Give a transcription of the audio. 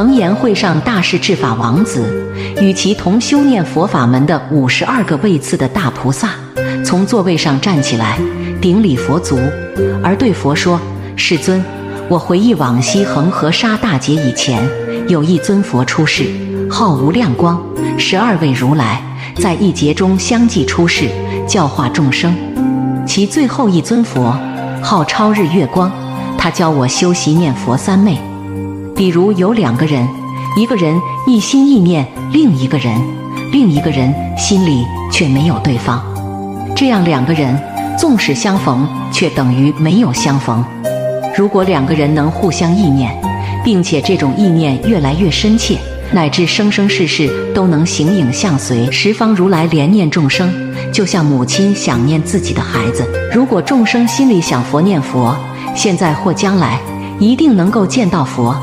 恒严会上大势至法王子，与其同修念佛法门的五十二个位次的大菩萨，从座位上站起来，顶礼佛足，而对佛说：“世尊，我回忆往昔恒河沙大劫以前，有一尊佛出世，号无量光，十二位如来在一劫中相继出世，教化众生。其最后一尊佛，号超日月光，他教我修习念佛三昧。”比如有两个人，一个人一心意念另一个人，另一个人心里却没有对方，这样两个人纵使相逢，却等于没有相逢。如果两个人能互相意念，并且这种意念越来越深切，乃至生生世世都能形影相随，十方如来怜念众生，就像母亲想念自己的孩子。如果众生心里想佛念佛，现在或将来一定能够见到佛。